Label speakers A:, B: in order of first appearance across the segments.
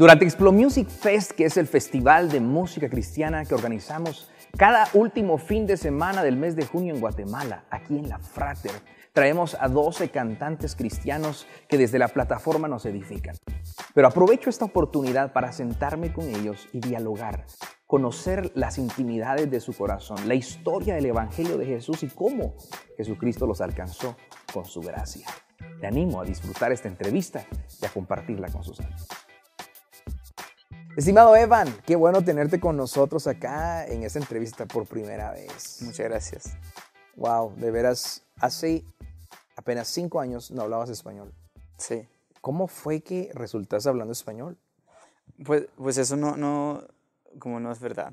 A: Durante Explo Music Fest, que es el festival de música cristiana que organizamos cada último fin de semana del mes de junio en Guatemala, aquí en la Frater, traemos a 12 cantantes cristianos que desde la plataforma nos edifican. Pero aprovecho esta oportunidad para sentarme con ellos y dialogar, conocer las intimidades de su corazón, la historia del Evangelio de Jesús y cómo Jesucristo los alcanzó con su gracia. Te animo a disfrutar esta entrevista y a compartirla con sus amigos. Estimado Evan, qué bueno tenerte con nosotros acá en esta entrevista por primera vez.
B: Muchas gracias.
A: Wow, de veras, hace apenas cinco años no hablabas español.
B: Sí.
A: ¿Cómo fue que resultaste hablando español?
B: Pues, pues eso no, no, como no es verdad.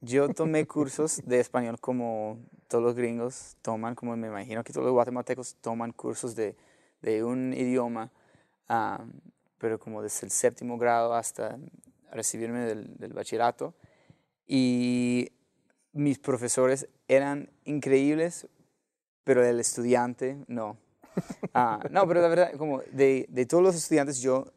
B: Yo tomé cursos de español como todos los gringos toman, como me imagino que todos los guatemaltecos toman cursos de, de un idioma. Um, pero como desde el séptimo grado hasta recibirme del, del bachillerato. Y mis profesores eran increíbles, pero el estudiante no. Ah, no, pero la verdad, como de, de, todos los estudiantes yo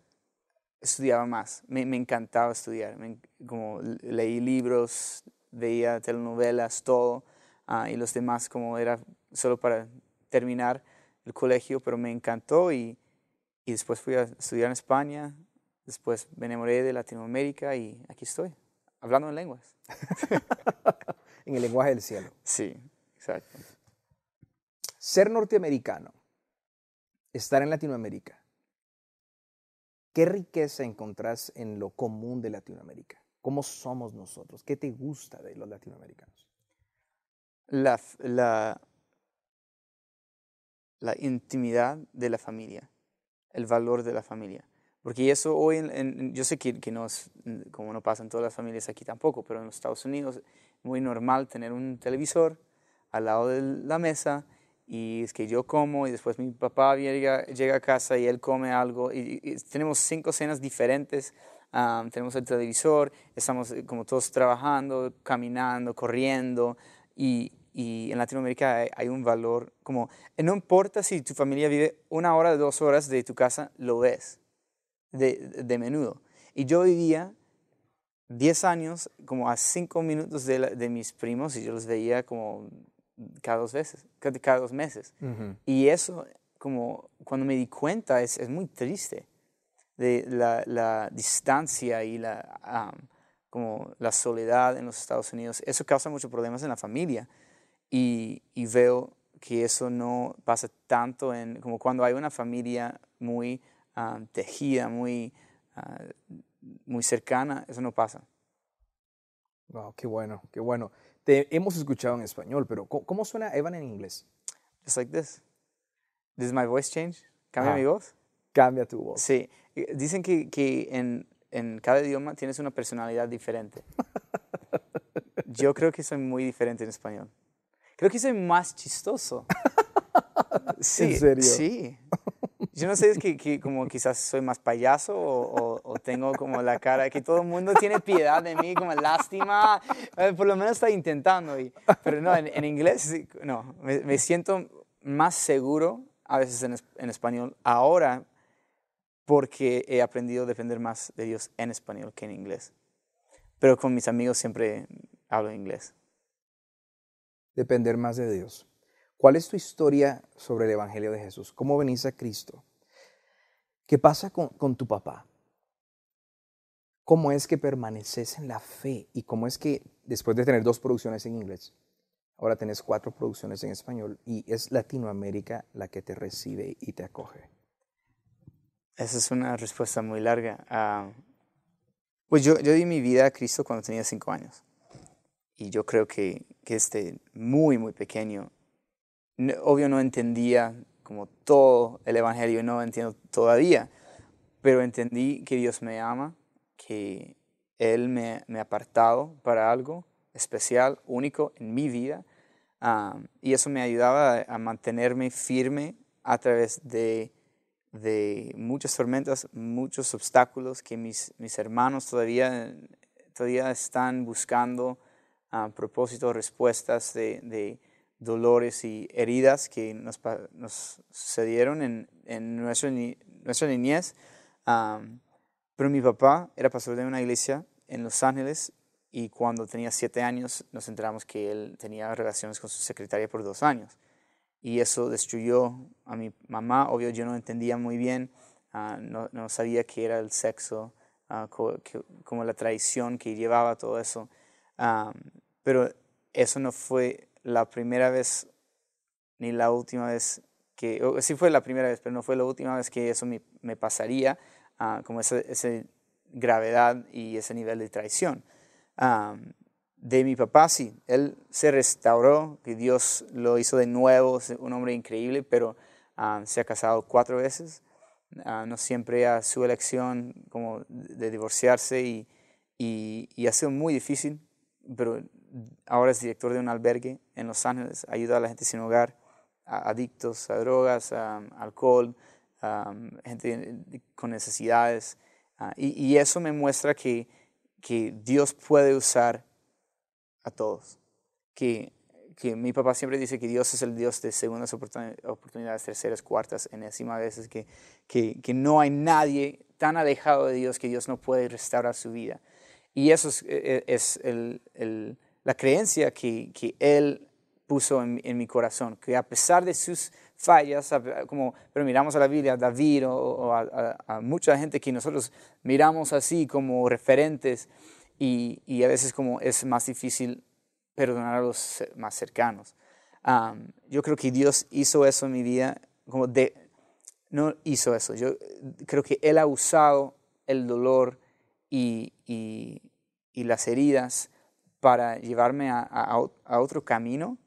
B: estudiaba más, me, me encantaba estudiar, como leí libros, veía telenovelas, todo, ah, y los demás como era solo para terminar el colegio, pero me encantó y, y después fui a estudiar en España, después me enamoré de Latinoamérica y aquí estoy, hablando en lenguas.
A: en el lenguaje del cielo.
B: Sí, exacto.
A: Ser norteamericano, estar en Latinoamérica, ¿qué riqueza encontrás en lo común de Latinoamérica? ¿Cómo somos nosotros? ¿Qué te gusta de los latinoamericanos?
B: La, la, la intimidad de la familia el valor de la familia. Porque eso hoy, en, yo sé que, que, no es, como no pasa en todas las familias aquí tampoco, pero en los Estados Unidos es muy normal tener un televisor al lado de la mesa y es que yo como y después mi papá llega, llega a casa y él come algo y, tenemos cinco cenas diferentes, tenemos el televisor, estamos eh, como todos trabajando, caminando, corriendo y, y en Latinoamérica hay, un valor como, eh, no importa si tu familia vive una hora, dos horas de tu casa, lo ves de, de menudo. Y yo vivía 10 años como a 5 minutos de, de, mis primos y yo los veía como cada dos veces, cada dos meses. Y eso, como cuando me di cuenta, es, es muy triste de la, la distancia y la, como la soledad en los Estados Unidos. Eso causa muchos problemas en la familia y, veo que eso no pasa tanto en como cuando hay una familia muy ah, tejida, muy, ah, muy cercana, eso no pasa.
A: Wow, qué bueno, qué bueno. Te hemos escuchado en español, pero ¿cómo, suena Evan en inglés?
B: Just like this. Does my voice change? ¿Cambia mi voz?
A: Cambia tu voz.
B: Sí. Dicen que, que en, en cada idioma tienes una personalidad diferente. Yo creo que soy muy diferente en español. Creo que soy más chistoso.
A: Sí, ¿En serio?
B: Sí. Yo no sé, es que, como quizás soy más payaso o, o tengo como la cara que todo el mundo tiene piedad de mí, como lástima, eh, por lo menos está intentando. pero no, en, inglés, no, me, siento más seguro a veces en, en español ahora porque he aprendido a depender más de Dios en español que en inglés. Pero con mis amigos siempre hablo inglés.
A: Depender más de Dios. ¿Cuál es tu historia sobre el Evangelio de Jesús? ¿Cómo venís a Cristo? ¿Qué pasa con, tu papá? ¿Cómo es que permaneces en la fe? ¿Y cómo es que después de tener dos producciones en inglés, ahora tenés cuatro producciones en español y es Latinoamérica la que te recibe y te acoge?
B: Esa es una respuesta muy larga. Ah, pues yo, yo di mi vida a Cristo cuando tenía cinco años. Y yo creo que, que este muy, muy pequeño, obvio no entendía como todo el Evangelio, no entiendo todavía, pero entendí que Dios me ama, que Él me, me ha apartado para algo especial, único en mi vida, y eso me ayudaba a, mantenerme firme a través de, de, muchas tormentas, muchos obstáculos que mis, mis hermanos todavía, todavía están buscando a propósito, respuestas de, de dolores y heridas que nos, nos sucedieron en, en nuestra, nuestra niñez. pero mi papá era pastor de una iglesia en Los Ángeles y cuando tenía siete años nos enteramos que él tenía relaciones con su secretaria por dos años. Y eso destruyó a mi mamá. Obvio, yo no entendía muy bien, ah, no, no, sabía qué era el sexo, uh, como la traición que llevaba todo eso. Pero eso no fue la primera vez ni la última vez que, sí fue la primera vez, pero no fue la última vez que eso me, me pasaría, uh, como esa, gravedad y ese nivel de traición. de mi papá, sí, él se restauró, que Dios lo hizo de nuevo, un hombre increíble, pero se ha casado cuatro veces, no siempre a su elección como de divorciarse y, y, y ha sido muy difícil, pero ahora es director de un albergue en Los Ángeles, ayuda a la gente sin hogar, a adictos a drogas, a, alcohol, a, gente con necesidades. Ah, y, eso me muestra que, que Dios puede usar a todos. Que, que mi papá siempre dice que Dios es el Dios de segundas oportunidades, terceras, cuartas, encima veces, que, que, que no hay nadie tan alejado de Dios que Dios no puede restaurar su vida. Y eso es, e, e, es el, el la creencia que, que Él puso en, en, mi corazón, que a pesar de sus fallas, como pero miramos a la Biblia, a David o, a, mucha gente que nosotros miramos así como referentes y, y, a veces como es más difícil perdonar a los más cercanos. yo creo que Dios hizo eso en mi vida, como de, no hizo eso, yo creo que Él ha usado el dolor y, y, y las heridas para llevarme a, a, otro camino,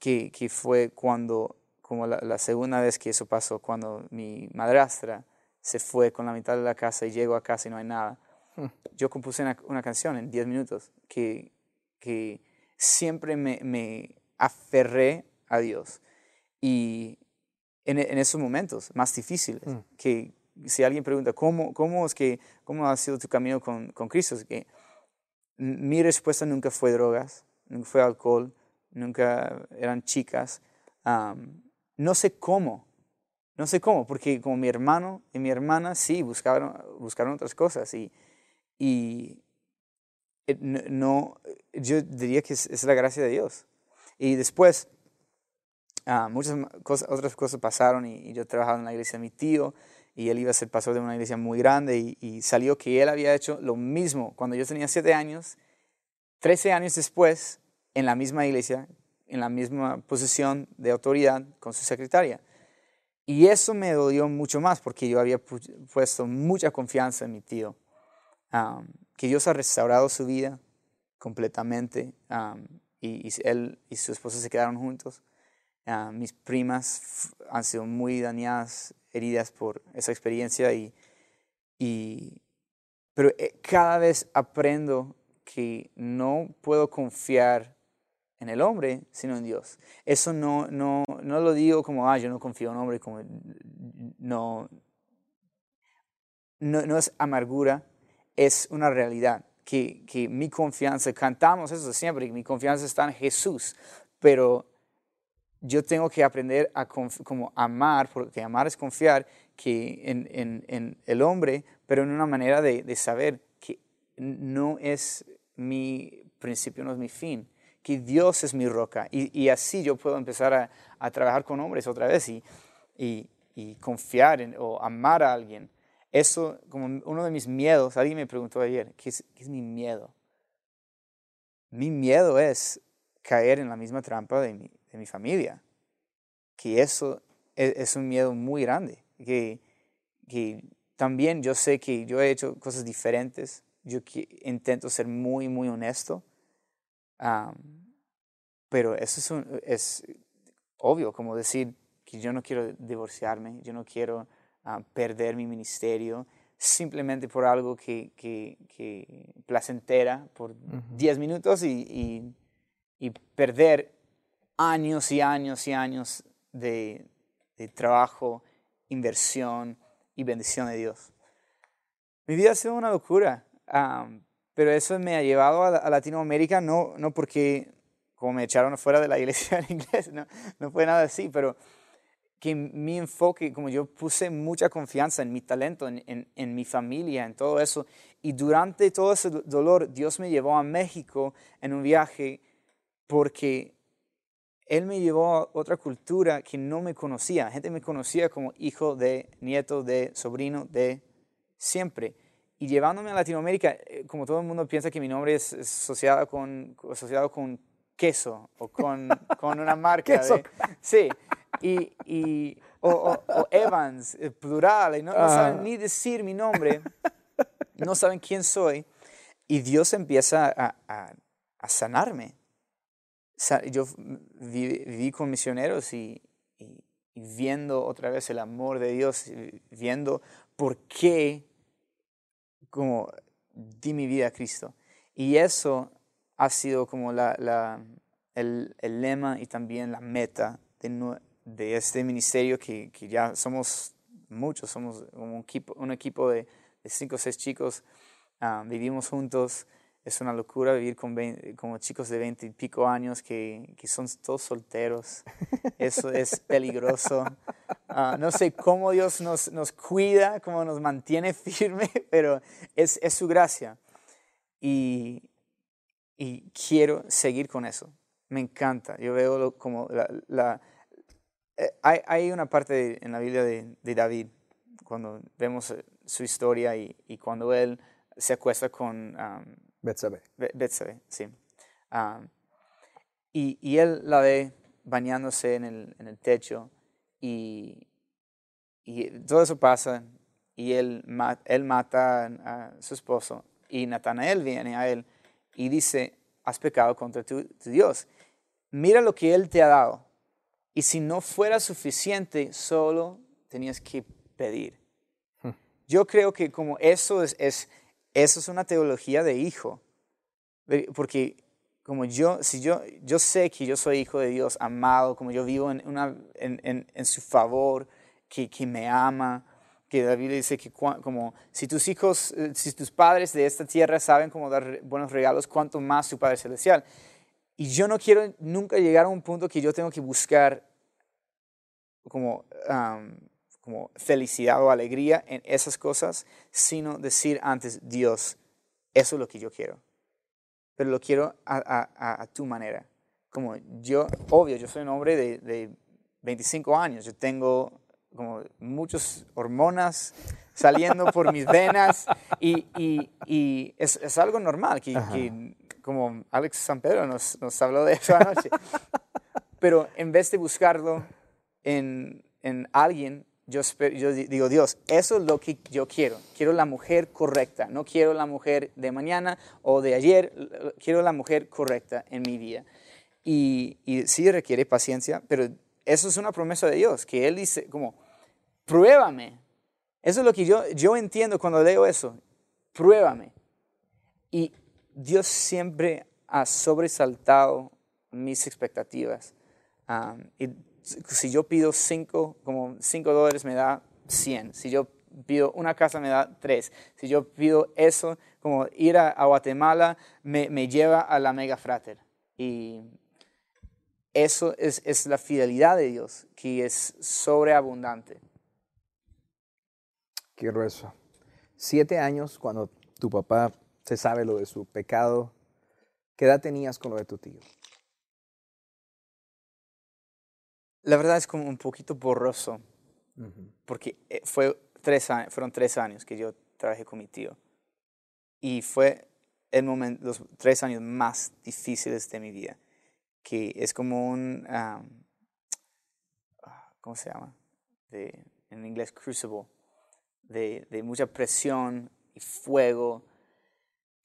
B: que, que, fue cuando, como la, segunda vez que eso pasó, cuando mi madrastra se fue con la mitad de la casa y llego a casa y no hay nada. Hmm. Yo compuse una, canción en 10 minutos que, que siempre me, me, aferré a Dios. Y en, en esos momentos más difíciles, hmm. que si alguien pregunta, ¿cómo, cómo, es que, ¿cómo ha sido tu camino con, con Cristo? Es que mi respuesta nunca fue drogas, nunca fue alcohol, nunca eran chicas. no sé cómo, no sé cómo, porque como mi hermano y mi hermana sí buscaron, buscaron otras cosas y, y eh, no, yo diría que es, la gracia de Dios. Y después, ah, muchas cosas, otras cosas pasaron y, y, yo trabajaba en la iglesia de mi tío y él iba a ser pastor de una iglesia muy grande y, salió que él había hecho lo mismo cuando yo tenía siete años, trece años después, en la misma iglesia, en la misma posición de autoridad con su secretaria. Y eso me dolió mucho más porque yo había puesto mucha confianza en mi tío, que Dios ha restaurado su vida completamente y, él y su esposa se quedaron juntos. mis primas han sido muy dañadas heridas por esa experiencia y, y pero eh, cada vez aprendo que no puedo confiar en el hombre, sino en Dios. Eso no, no, no lo digo como, ah, yo no confío en hombre, como, no. no, es amargura, es una realidad. Que, que, mi confianza, cantamos eso siempre, que mi confianza está en Jesús, pero yo tengo que aprender a como amar, porque amar es confiar que en, en, en el hombre, pero en una manera de, de, saber que no es mi principio, no es mi fin, que Dios es mi roca. Y, y así yo puedo empezar a, a, trabajar con hombres otra vez y, y, y confiar en, o amar a alguien. Eso, como uno de mis miedos, alguien me preguntó ayer, ¿qué es, qué es mi miedo? Mi miedo es caer en la misma trampa de mi, de mi familia. Que eso es, es un miedo muy grande. Que, que, también yo sé que yo he hecho cosas diferentes. Yo intento ser muy, muy honesto. Um, pero eso es, un, es obvio, como decir que yo no quiero divorciarme, yo no quiero uh, perder mi ministerio simplemente por algo que, que, que placentera por 10 minutos y, y, y perder años y años y años de, de trabajo, inversión y bendición de Dios. Mi vida ha sido una locura, pero eso me ha llevado a, Latinoamérica, no, no porque como me echaron fuera de la iglesia en inglés, no, no fue nada así, pero que mi enfoque, como yo puse mucha confianza en mi talento, en, en, en, mi familia, en todo eso, y durante todo ese dolor, Dios me llevó a México en un viaje porque él me llevó a otra cultura que no me conocía. La gente me conocía como hijo de, nieto de, sobrino de, siempre. Y llevándome a Latinoamérica, eh, como todo el mundo piensa que mi nombre es asociado con, asociado con queso o con, con una marca.
A: queso.
B: sí, y, y o, Evans, eh, plural, y no, no saben ni decir mi nombre, no saben quién soy. Y Dios empieza a, a, a sanarme yo viví, con misioneros y, viendo otra vez el amor de Dios, viendo por qué como di mi vida a Cristo. Y eso ha sido como la, la, el, el, lema y también la meta de, de este ministerio que, que, ya somos muchos, somos un equipo, un equipo de, de cinco o seis chicos, ah, vivimos juntos, es una locura vivir con como chicos de 20 y pico años que, que son todos solteros. Eso es peligroso. Uh, no sé cómo Dios nos, nos, cuida, cómo nos mantiene firme, pero es, es su gracia. Y, y, quiero seguir con eso. Me encanta. Yo veo como la... la eh, hay, hay, una parte en la Biblia de, de, David, cuando vemos eh, su historia y, y cuando él se acuesta con... Um,
A: Betsabe.
B: Betsabe, sí. y, y, él la ve bañándose en el, en el techo y, y, todo eso pasa y él, él mata a su esposo y Natanael viene a él y dice, has pecado contra tu, tu Dios. Mira lo que él te ha dado. Y si no fuera suficiente, solo tenías que pedir. Hmm. Yo creo que como eso es, es eso es una teología de hijo. Porque como yo, si yo, yo sé que yo soy hijo de Dios, amado, como yo vivo en, en, en, su favor, que, que, me ama, que David dice que como si tus hijos, eh, si tus padres de esta tierra saben cómo dar buenos regalos, cuánto más su Padre Celestial. Y yo no quiero nunca llegar a un punto que yo tengo que buscar como como felicidad o alegría en esas cosas, sino decir antes, Dios, eso es lo que yo quiero. Pero lo quiero a, a, tu manera. Como yo, obvio, yo soy un hombre de, de 25 años, yo tengo como muchas hormonas saliendo por mis venas y, y, y es, es, algo normal, que, que, como Alex San Pedro nos, nos habló de eso anoche. Pero en vez de buscarlo en, en alguien, yo, yo, digo, Dios, eso es lo que yo quiero. Quiero la mujer correcta. No quiero la mujer de mañana o de ayer. Quiero la mujer correcta en mi vida. Y, y sí requiere paciencia, pero eso es una promesa de Dios, que Él dice como, pruébame. Eso es lo que yo, yo entiendo cuando leo eso. Pruébame. Y Dios siempre ha sobresaltado mis expectativas. Um, y si yo pido 5, como 5 dólares me da 100. Si yo pido una casa me da tres. Si yo pido eso, como ir a, Guatemala, me, me, lleva a la mega frater. Y eso es, es la fidelidad de Dios, que es sobreabundante.
A: Qué grueso. Siete años cuando tu papá se sabe lo de su pecado. ¿Qué edad tenías con lo de tu tío?
B: La verdad es como un poquito borroso, porque eh, fue tres fueron tres años que yo trabajé con mi tío. Y fue el momento, los tres años más difíciles de mi vida, que es como un, ¿cómo se llama? De, en inglés, crucible, de, de mucha presión y fuego.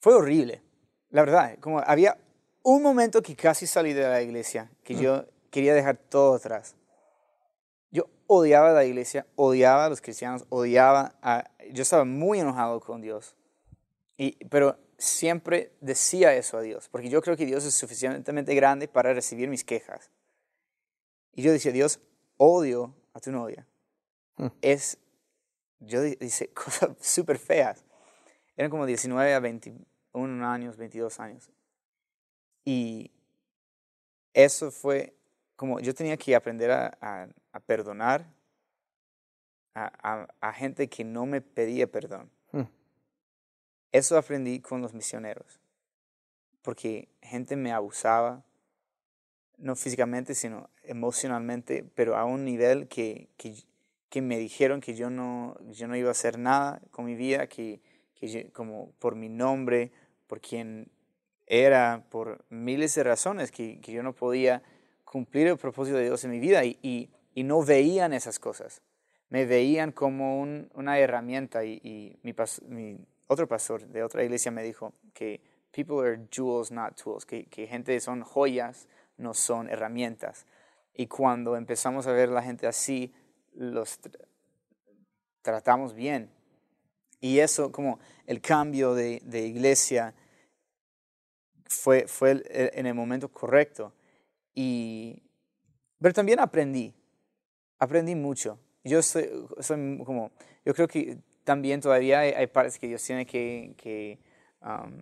B: Fue horrible, la verdad. Como había un momento que casi salí de la iglesia, que yo quería dejar todo atrás. Yo odiaba la iglesia, odiaba a los cristianos, odiaba a... Yo estaba muy enojado con Dios. Y, pero siempre decía eso a Dios, porque yo creo que Dios es suficientemente grande para recibir mis quejas. Y yo decía, Dios, odio a tu novia. Hmm. Es, yo dice cosas súper feas. Eran como 19 a 21 años, 22 años. Y eso fue como yo tenía que aprender a, perdonar a, gente que no me pedía perdón. Hmm. Eso aprendí con los misioneros, porque gente me abusaba, no físicamente, sino emocionalmente, pero a un nivel que, que, me dijeron que yo no, yo no iba a hacer nada con mi vida, que, que como por mi nombre, por quien era, por miles de razones que, que yo no podía cumplir el propósito de Dios en mi vida y, y, no veían esas cosas. Me veían como una herramienta y, mi, otro pastor de otra iglesia me dijo que people are jewels, not tools, que, que gente son joyas, no son herramientas. Y cuando empezamos a ver a la gente así, los tratamos bien. Y eso, como el cambio de, de iglesia, fue, fue en el momento correcto. Y, pero también aprendí, aprendí mucho. Yo soy, soy como, yo creo que también todavía hay, partes que Dios tiene que, que um,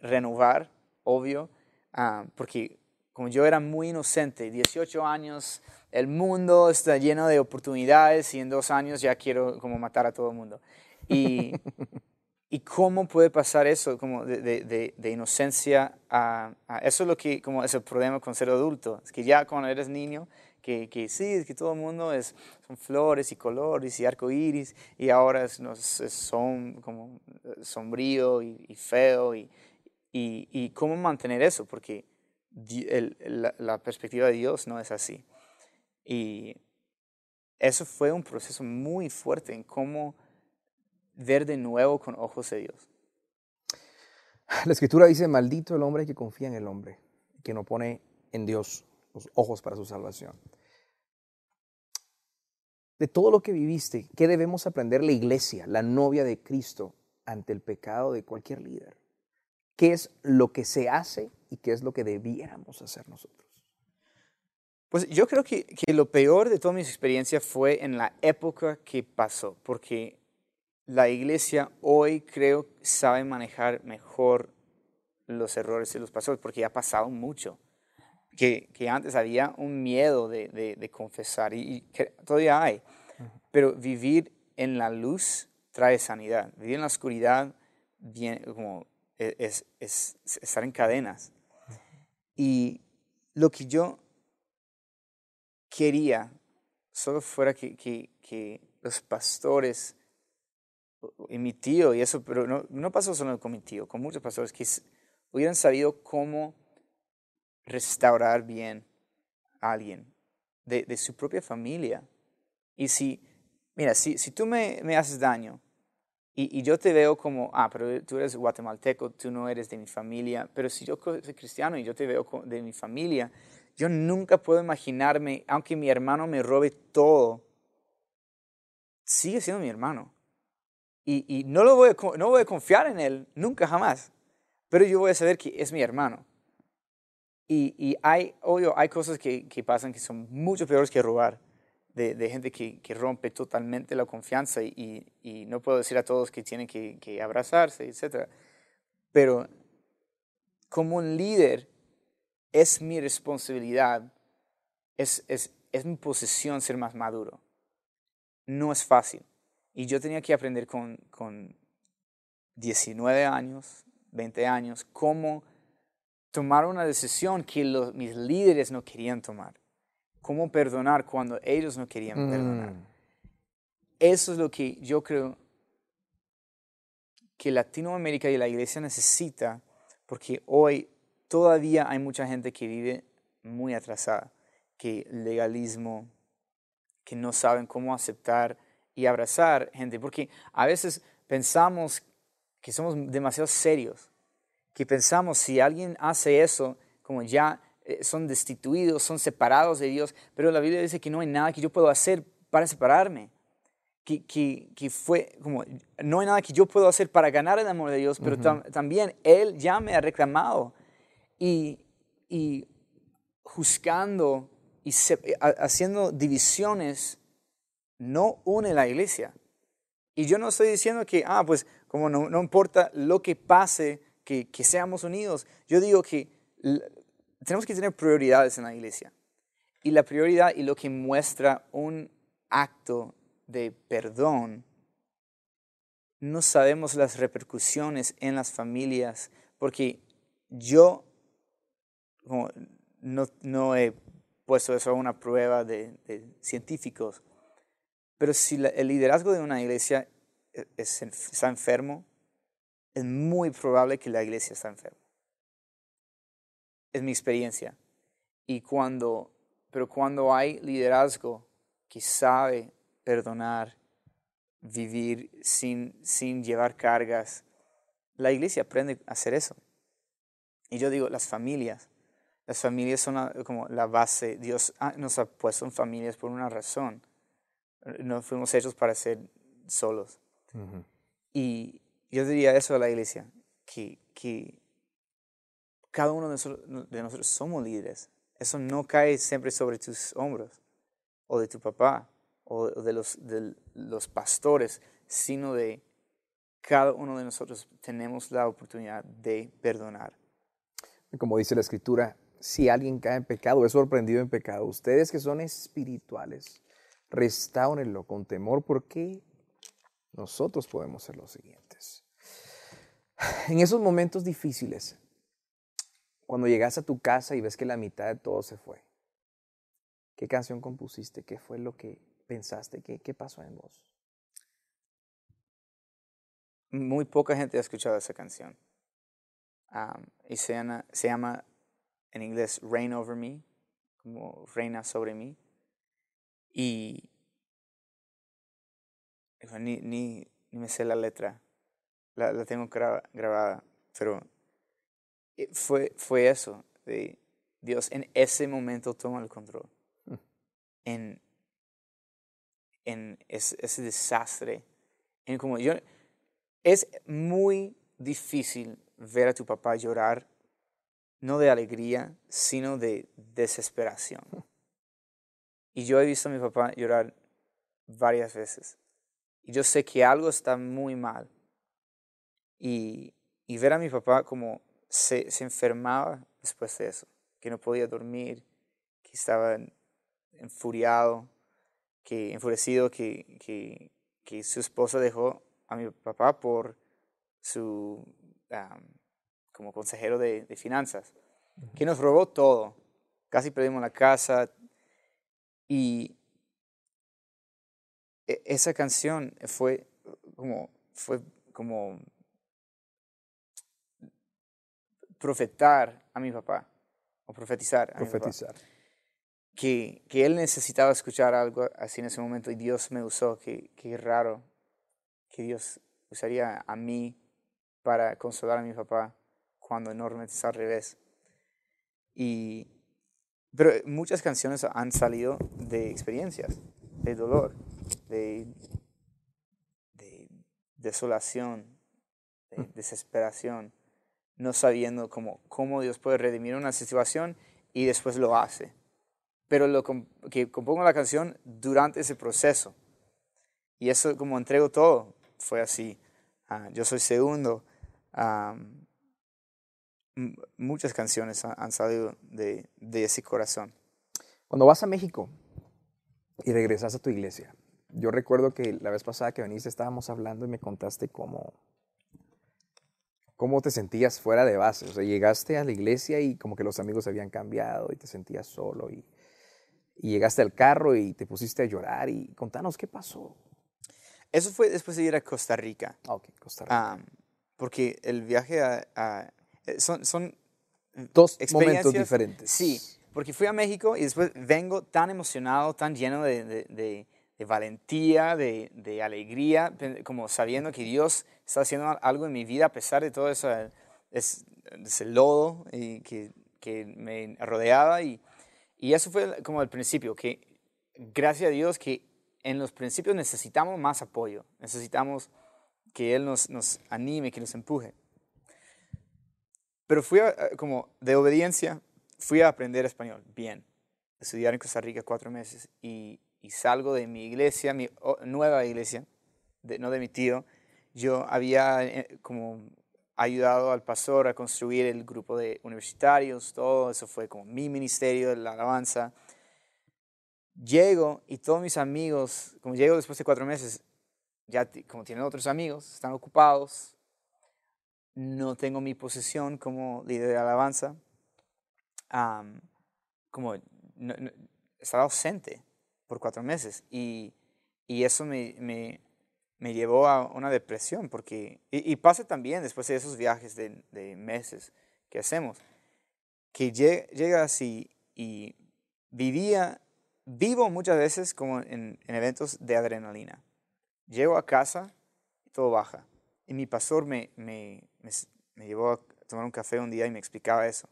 B: renovar, obvio, um, porque como yo era muy inocente, 18 años, el mundo está lleno de oportunidades y en dos años ya quiero como matar a todo el mundo. Y, ¿Y cómo puede pasar eso como de, de, de, inocencia a, Eso es lo que como es el problema con ser adulto. Es que ya cuando eres niño, que, que sí, es que todo el mundo es, son flores y colores y arcoíris y ahora es, son como sombrío y, feo. Y, y, y, cómo mantener eso, porque el, la, la perspectiva de Dios no es así. Y eso fue un proceso muy fuerte en cómo ver de nuevo con ojos de Dios.
A: La escritura dice, maldito el hombre que confía en el hombre, que no pone en Dios los ojos para su salvación. De todo lo que viviste, ¿qué debemos aprender la iglesia, la novia de Cristo, ante el pecado de cualquier líder? ¿Qué es lo que se hace y qué es lo que debiéramos hacer nosotros?
B: Pues yo creo que, que lo peor de toda mi experiencia fue en la época que pasó, porque la iglesia hoy creo sabe manejar mejor los errores de los pastores porque ya ha pasado mucho. Que, que antes había un miedo de, de, confesar y, todavía hay. Pero vivir en la luz trae sanidad. Vivir en la oscuridad bien, como e, es, es, estar en cadenas. Y lo que yo quería solo fuera que, que, que los pastores y mi tío y eso, pero no, no pasó solo con mi tío, con muchos pastores que hubieran sabido cómo restaurar bien a alguien de, de su propia familia. Y si, mira, si, si tú me, me haces daño y, y, yo te veo como, ah, pero tú eres guatemalteco, tú no eres de mi familia, pero si yo soy cristiano y yo te veo de mi familia, yo nunca puedo imaginarme, aunque mi hermano me robe todo, sigue siendo mi hermano. Y, y no, lo voy a, no voy a confiar en él nunca jamás, pero yo voy a saber que es mi hermano. Y, y hay, obvio, hay cosas que, que, pasan que son mucho peores que robar. de, de gente que, que, rompe totalmente la confianza y, y, no puedo decir a todos que tienen que, que abrazarse, etc. Pero como un líder es mi responsabilidad, es, es, es mi posesión ser más maduro. No es fácil. Y yo tenía que aprender con, con 19 años, 20 años, cómo tomar una decisión que los, mis líderes no querían tomar. Cómo perdonar cuando ellos no querían perdonar. Mm. Eso es lo que yo creo que Latinoamérica y la iglesia necesita, porque hoy todavía hay mucha gente que vive muy atrasada, que legalismo, que no saben cómo aceptar y abrazar gente, porque a veces pensamos que somos demasiado serios, que pensamos si alguien hace eso, como ya eh, son destituidos, son separados de Dios, pero la Biblia dice que no hay nada que yo pueda hacer para separarme. Que, que, que, fue como, no hay nada que yo pueda hacer para ganar el amor de Dios, pero también Él ya me ha reclamado. Y, y juzgando y haciendo divisiones no une la iglesia. Y yo no estoy diciendo que, ah, pues como no, no importa lo que pase, que, que, seamos unidos. Yo digo que tenemos que tener prioridades en la iglesia. Y la prioridad y lo que muestra un acto de perdón, no sabemos las repercusiones en las familias, porque yo no, no he puesto eso a una prueba de, de científicos, pero si el liderazgo de una iglesia e, está enfermo, es muy probable que la iglesia está enferma. Es mi experiencia. Y cuando, pero cuando hay liderazgo que sabe perdonar, vivir sin, sin llevar cargas, la iglesia aprende a hacer eso. Y yo digo, las familias, las familias son como la base. Dios nos ha puesto en familias por una razón no fuimos hechos para ser solos. Y yo diría eso a la iglesia, que, que cada uno de nosotros, de nosotros, somos líderes. Eso no cae siempre sobre tus hombros, o de tu papá, o de los, de los pastores, sino de cada uno de nosotros tenemos la oportunidad de perdonar.
A: Como dice la escritura, si alguien cae en pecado, es sorprendido en pecado. Ustedes que son espirituales, restáurenlo con temor porque nosotros podemos ser los siguientes. En esos momentos difíciles, cuando llegas a tu casa y ves que la mitad de todo se fue, ¿qué canción compusiste? ¿Qué fue lo que pensaste? ¿Qué, qué pasó en vos?
B: Muy poca gente ha escuchado esa canción. y se se llama en inglés Reign Over Me, como reina sobre mí. Y ni, ni, ni me sé la letra, la, la tengo grabada, pero eh, fue, fue eso, de Dios en ese momento toma el control. Mm. En, en ese, ese, desastre. En como yo, es muy difícil ver a tu papá llorar, no de alegría, sino de desesperación. Y yo he visto a mi papá llorar varias veces. Y yo sé que algo está muy mal. Y, y ver a mi papá como se, se, enfermaba después de eso, que no podía dormir, que estaba enfuriado, que enfurecido, que, que, que su esposa dejó a mi papá por su como consejero de, de finanzas, que nos robó todo. Casi perdimos la casa, y e, esa canción fue como, fue como profetar a mi papá, o profetizar a
A: profetizar.
B: Mi papá, que, que él necesitaba escuchar algo así en ese momento y Dios me usó, que, que raro que Dios usaría a mí para consolar a mi papá cuando enormemente es al revés. Y, pero muchas canciones han salido de experiencias, de dolor, de, de desolación, de mm. desesperación, no sabiendo cómo, cómo Dios puede redimir una situación y después lo hace. pero lo que compongo la canción durante ese proceso. Y eso como entrego todo, fue así. Ah, yo soy segundo. Muchas canciones han, salido de, de, ese corazón.
A: Cuando vas a México y regresas a tu iglesia, yo recuerdo que la vez pasada que viniste estábamos hablando y me contaste cómo, cómo te sentías fuera de base. O sea, llegaste a la iglesia y como que los amigos habían cambiado y te sentías solo y, y llegaste al carro y te pusiste a llorar y contanos qué pasó.
B: Eso fue después de ir a Costa Rica.
A: Ah, ok, Costa Rica.
B: porque el viaje a... son, son
A: dos momentos diferentes.
B: Sí, porque fui a México y después vengo tan emocionado, tan lleno de, de, de, valentía, de, alegría, como sabiendo que Dios está haciendo algo en mi vida a pesar de todo eso, ese lodo y que, que, me rodeaba. Y, y eso fue como el principio, que gracias a Dios que en los principios necesitamos más apoyo, necesitamos que Él nos, nos anime, que nos empuje. Pero fui como de obediencia, fui a aprender español, bien, estudiar en Costa Rica cuatro meses y, salgo de mi iglesia, mi nueva iglesia, no de mi tío, yo había eh, como ayudado al pastor a construir el grupo de universitarios, todo eso fue como mi ministerio de la alabanza. Llego y todos mis amigos, como llego después de cuatro meses, ya como tienen otros amigos, están ocupados, no tengo mi posición como líder de alabanza, como estaba ausente por cuatro meses y, y eso me, me, me, llevó a una depresión porque, y, pasa también después de esos viajes de, de meses que hacemos, que llega así y vivía vivo muchas veces como en, eventos de adrenalina. Llego a casa y todo baja. Y mi pastor me, me, llevó a tomar un café un día y me explicaba eso.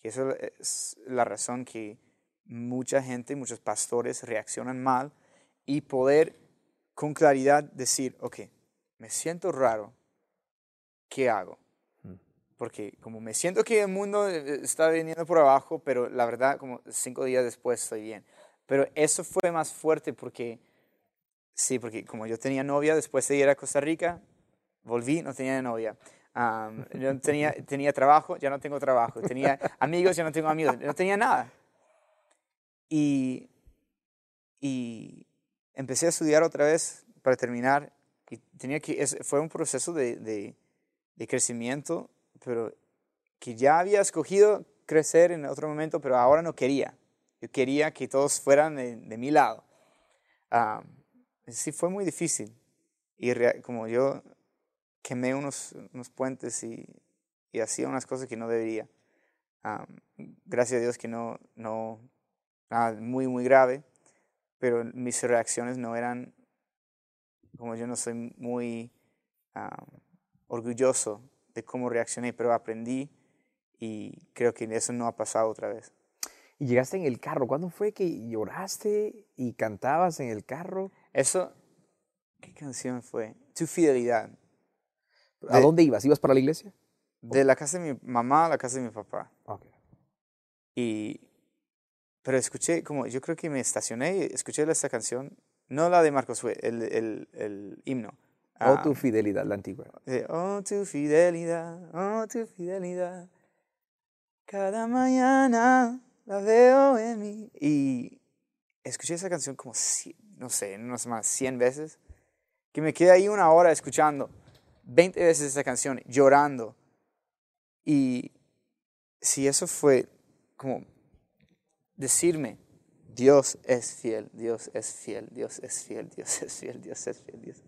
B: Que eso es la razón que mucha gente, muchos pastores reaccionan mal y poder con claridad decir, ok, me siento raro, ¿qué hago? Mm. Porque como me siento que el mundo eh, está viniendo por abajo, pero la verdad como cinco días después estoy bien. Pero eso fue más fuerte porque, sí, porque como yo tenía novia después de ir a Costa Rica, volví, no tenía novia. Yo tenía, tenía trabajo, ya no tengo trabajo. Tenía amigos, ya no tengo amigos. No tenía nada. Y, y empecé a estudiar otra vez para terminar. Y tenía que, fue un proceso de, de, de crecimiento, pero que ya había escogido crecer en otro momento, pero ahora no quería. Yo quería que todos fueran de, mi lado. sí, fue muy difícil. Y como yo quemé unos, unos puentes y, y, hacía unas cosas que no debería. gracias a Dios que no, no, nada muy, muy grave, pero mis reacciones no eran, como yo no soy muy orgulloso de cómo reaccioné, pero aprendí y creo que eso no ha pasado otra vez.
A: Y llegaste en el carro. ¿Cuándo fue que lloraste y cantabas en el carro?
B: Eso, ¿qué canción fue? Tu fidelidad.
A: ¿A dónde ibas? ¿Ibas para la iglesia?
B: De la casa de mi mamá a la casa de mi papá.
A: Okay.
B: Y, pero escuché, como yo creo que me estacioné y escuché esta canción, no la de Marcos el, el, el himno.
A: Oh, tu fidelidad, la antigua.
B: oh, tu fidelidad, oh, tu fidelidad. Cada mañana la veo en mí. Y escuché esa canción como, no sé, en una semana, 100 veces, que me quedé ahí una hora escuchando 20 veces esa canción, llorando. Y si eso fue como decirme, Dios es fiel, Dios es fiel, Dios es fiel, Dios es fiel, Dios es fiel, Dios.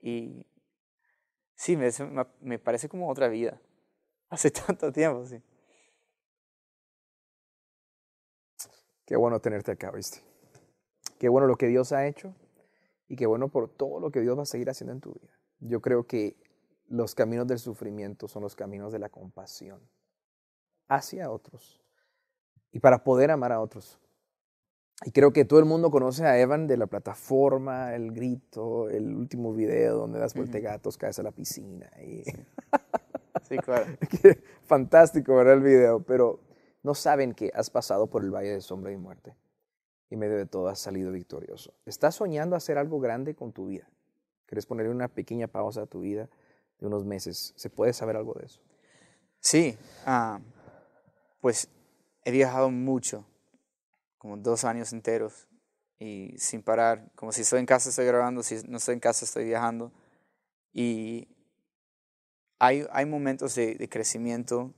B: Y sí, me, me parece como otra vida. Hace tanto tiempo, sí.
A: Qué bueno tenerte acá, ¿viste? Qué bueno lo que Dios ha hecho y qué bueno por todo lo que Dios va a seguir haciendo en tu vida. Yo creo que los caminos del sufrimiento son los caminos de la compasión hacia otros y para poder amar a otros. Y creo que todo el mundo conoce a Evan de la plataforma, el grito, el último video donde das vuelta gatos, caes a la piscina. Y...
B: Sí, claro.
A: Fantástico ver el video, pero no saben que has pasado por el valle de sombra y muerte. y en medio de todo has salido victorioso. ¿Estás soñando hacer algo grande con tu vida? ¿Quieres ponerle una pequeña pausa a tu vida de unos meses? ¿Se puede saber algo de eso?
B: Sí, ah, pues he viajado mucho, como dos años enteros, y sin parar, como si estoy en casa estoy grabando, si no estoy en casa estoy viajando. Y hay, hay momentos de crecimiento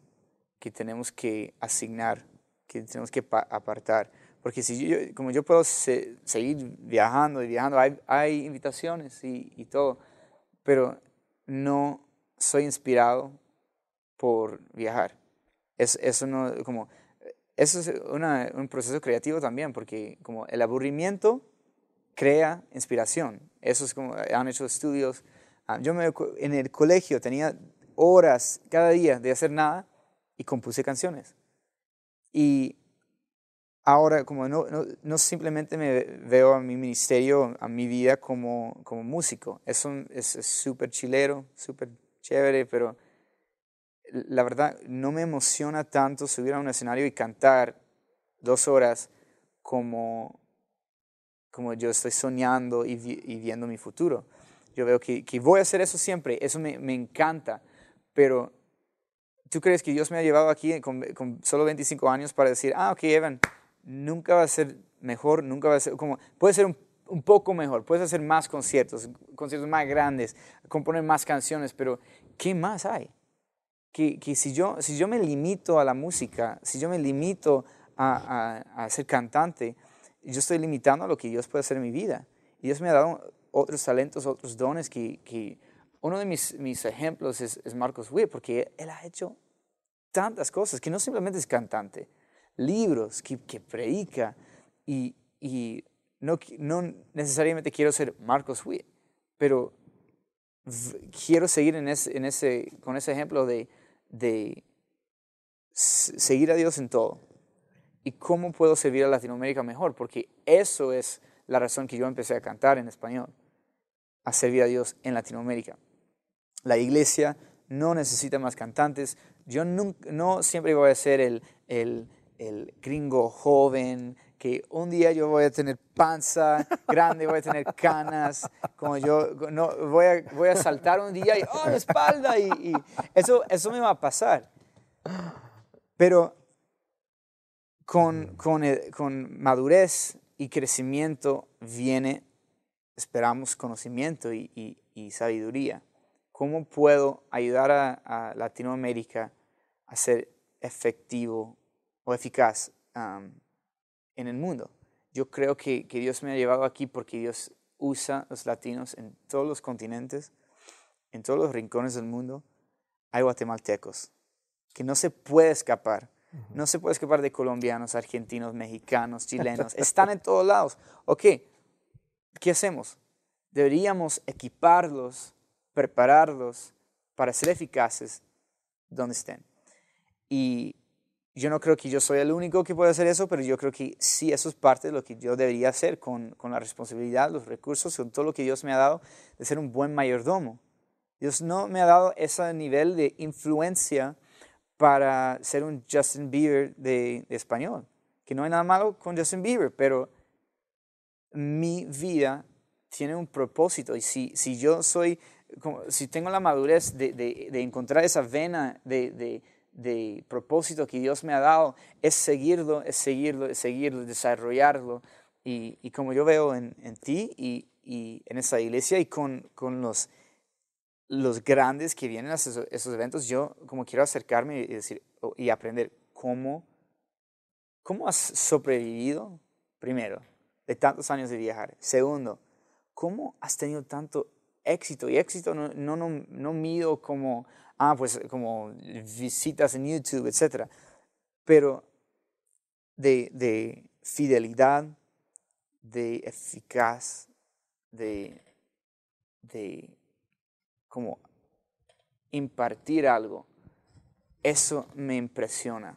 B: que tenemos que asignar, que tenemos que apartar. Porque si yo, como yo puedo seguir viajando y viajando, hay, hay invitaciones y, y, todo, pero no soy inspirado por viajar. Es, eso, no, como, eso es una, un proceso creativo también, porque como el aburrimiento crea inspiración. Eso es como han hecho estudios. Ah, yo me, en el colegio tenía horas cada día de hacer nada y compuse canciones. Y ahora, como no, no, no, simplemente me veo a mi ministerio, a mi vida como, como músico. Es súper chilero, súper chévere, pero la verdad no me emociona tanto subir a un escenario y cantar dos horas como, como yo estoy soñando y, y viendo mi futuro. Yo veo que, que, voy a hacer eso siempre, eso me, me encanta, pero ¿tú crees que Dios me ha llevado aquí con, con, solo 25 años para decir, ah, ok, Evan, nunca va a ser mejor, nunca va a ser como, puede ser un, poco mejor, puedes hacer más conciertos, conciertos más grandes, componer más canciones, pero ¿qué más hay? Que, que si, yo, si yo me limito a la música, si yo me limito a, a, a ser cantante, yo estoy limitando a lo que Dios puede hacer en mi vida. Y Dios me ha dado otros talentos, otros dones que, que uno de mis, mis ejemplos es, es Marcos Witt, porque él ha hecho tantas cosas, que no simplemente es cantante, libros que, que predica y, y no, no, necesariamente quiero ser Marcos Witt, pero quiero seguir en ese, en ese, con ese ejemplo de, de seguir a Dios en todo. ¿Y cómo puedo servir a Latinoamérica mejor? Porque eso es la razón que yo empecé a cantar en español, a servir a Dios en Latinoamérica. La iglesia no necesita más cantantes, yo no, siempre voy a ser el, el, el gringo joven, que un día yo voy a tener panza grande, voy a tener canas, como yo no, voy, a, voy a saltar un día y, oh, mi espalda, y, y, eso, eso me va a pasar. Pero con, con, con madurez y crecimiento viene, esperamos, conocimiento y, y, y sabiduría. ¿Cómo puedo ayudar a, a Latinoamérica a ser efectivo o eficaz um, en el mundo. Yo creo que, que, Dios me ha llevado aquí porque Dios usa los latinos en todos los continentes, en todos los rincones del mundo. Hay guatemaltecos que no se puede escapar. No se puede escapar de colombianos, argentinos, mexicanos, chilenos. Están en todos lados. Ok, ¿qué hacemos? Deberíamos equiparlos, prepararlos para ser eficaces donde estén. Y yo no creo que yo soy el único que puede hacer eso, pero yo creo que sí, eso es parte de lo que yo debería hacer con, con la responsabilidad, los recursos, con todo lo que Dios me ha dado de ser un buen mayordomo. Dios no me ha dado ese nivel de influencia para ser un Justin Bieber de, de, español. Que no hay nada malo con Justin Bieber, pero mi vida tiene un propósito. Y si, si yo soy, si tengo la madurez de, de, de encontrar esa vena de, de propósito que Dios me ha dado es seguirlo, es seguirlo, es seguirlo, desarrollarlo. Y, y como yo veo en, en ti y, y, en esa iglesia y con, con los, los grandes que vienen a esos, esos, eventos, yo como quiero acercarme y, decir, y aprender cómo, cómo has sobrevivido, primero, de tantos años de viajar. Segundo, cómo has tenido tanto éxito. Y éxito no, no, no, no mido como ah, pues como visitas en YouTube, etc. Pero de, de fidelidad, de eficaz, de, de como impartir algo, eso me impresiona,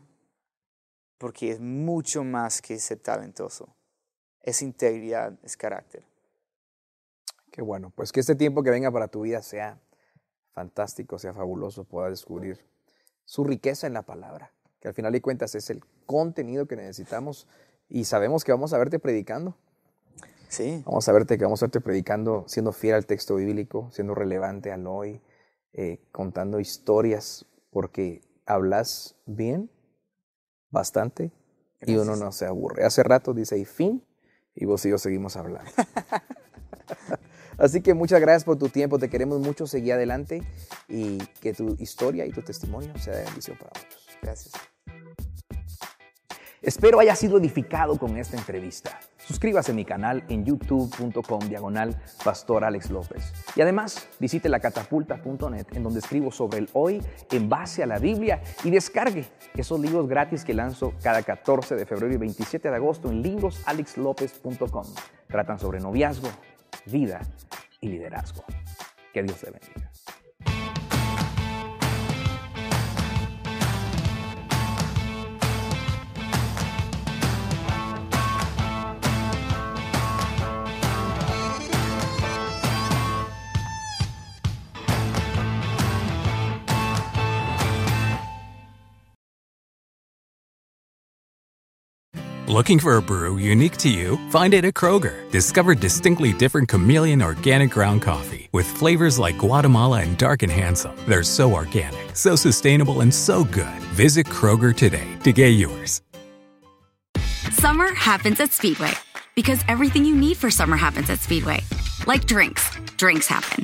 B: porque es mucho más que ser talentoso, es integridad, es carácter.
A: Qué bueno, pues que este tiempo que venga para tu vida sea fantástico, sea fabuloso, pueda descubrir su riqueza en la palabra, que al final de cuentas es el contenido que necesitamos Y sabemos que vamos a verte predicando.
B: Sí.
A: Vamos a verte que vamos a verte predicando, siendo fiel al texto bíblico, siendo relevante al hoy, eh, contando historias, porque hablas bien, bastante, y uno no se aburre. Hace rato dice, y fin, y vos y yo seguimos hablando. Así que muchas gracias por tu tiempo, te queremos mucho, seguir adelante y que tu historia y tu testimonio sea de bendición para otros.
B: Gracias.
A: Espero haya sido edificado con esta entrevista. Suscríbase a mi canal en youtube.com diagonal Pastor Alex López. Y además visite lacatapulta.net en donde escribo sobre el hoy en base a la Biblia y descargue esos libros gratis que lanzo cada 14 de febrero y 27 de agosto en librosalexlopez.com. Tratan sobre noviazgo, vida y liderazgo. Que Dios te bendiga.
C: Looking for a brew unique to you? Find it at Kroger. Discover distinctly different chameleon organic ground coffee with flavors like Guatemala and Dark and Handsome. They're so organic, so sustainable, and so good. Visit Kroger today to get yours.
D: Summer happens at Speedway because everything you need for summer happens at Speedway. Like drinks, drinks happen.